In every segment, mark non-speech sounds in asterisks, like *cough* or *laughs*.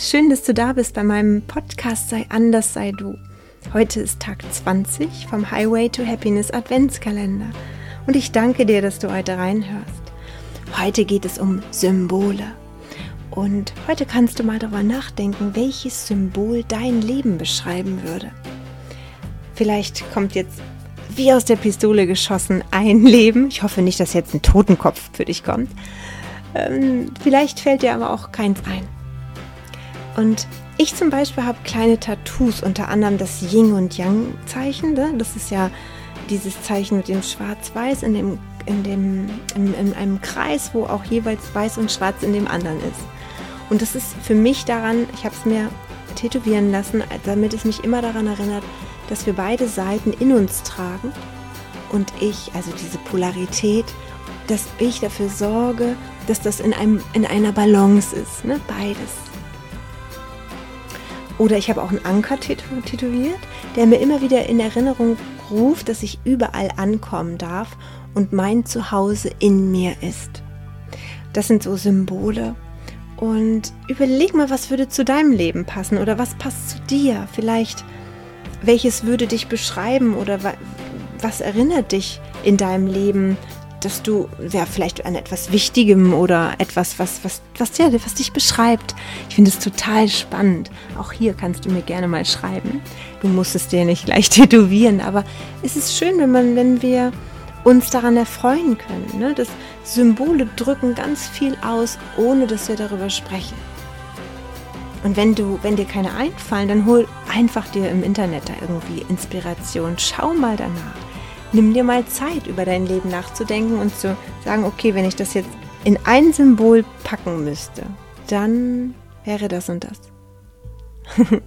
schön, dass du da bist bei meinem Podcast Sei anders, sei du. Heute ist Tag 20 vom Highway to Happiness Adventskalender und ich danke dir, dass du heute reinhörst. Heute geht es um Symbole. Und heute kannst du mal darüber nachdenken, welches Symbol dein Leben beschreiben würde. Vielleicht kommt jetzt wie aus der Pistole geschossen ein Leben. Ich hoffe nicht, dass jetzt ein Totenkopf für dich kommt. Ähm, vielleicht fällt dir aber auch keins ein. Und ich zum Beispiel habe kleine Tattoos, unter anderem das Yin und Yang Zeichen. Ne? Das ist ja dieses Zeichen mit dem Schwarz-Weiß in dem in dem in, in einem Kreis, wo auch jeweils Weiß und Schwarz in dem anderen ist. Und das ist für mich daran, ich habe es mir tätowieren lassen, damit es mich immer daran erinnert, dass wir beide Seiten in uns tragen und ich, also diese Polarität, dass ich dafür sorge, dass das in, einem, in einer Balance ist, ne? beides. Oder ich habe auch einen Anker tätowiert, der mir immer wieder in Erinnerung ruft, dass ich überall ankommen darf und mein Zuhause in mir ist. Das sind so Symbole. Und überleg mal, was würde zu deinem Leben passen oder was passt zu dir. Vielleicht, welches würde dich beschreiben oder was erinnert dich in deinem Leben dass du ja vielleicht an etwas Wichtigem oder etwas, was, was, was, ja, was dich beschreibt. Ich finde es total spannend. Auch hier kannst du mir gerne mal schreiben. Du musst es dir nicht gleich *laughs* tätowieren, aber es ist schön, wenn man, wenn wir uns daran erfreuen können. Ne? Das Symbole drücken ganz viel aus, ohne dass wir darüber sprechen. Und wenn du, wenn dir keine einfallen, dann hol einfach dir im Internet da irgendwie Inspiration. Schau mal danach nimm dir mal Zeit, über dein Leben nachzudenken und zu sagen, okay, wenn ich das jetzt in ein Symbol packen müsste, dann wäre das und das. *laughs*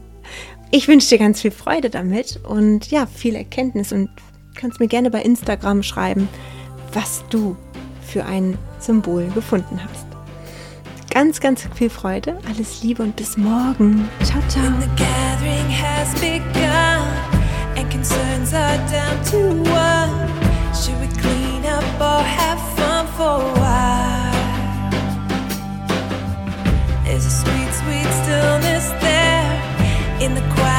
ich wünsche dir ganz viel Freude damit und ja, viel Erkenntnis und kannst mir gerne bei Instagram schreiben, was du für ein Symbol gefunden hast. Ganz, ganz viel Freude, alles Liebe und bis morgen. Ciao, ciao. concerns are down to one. Should we clean up or have fun for a while? There's a sweet, sweet stillness there in the quiet.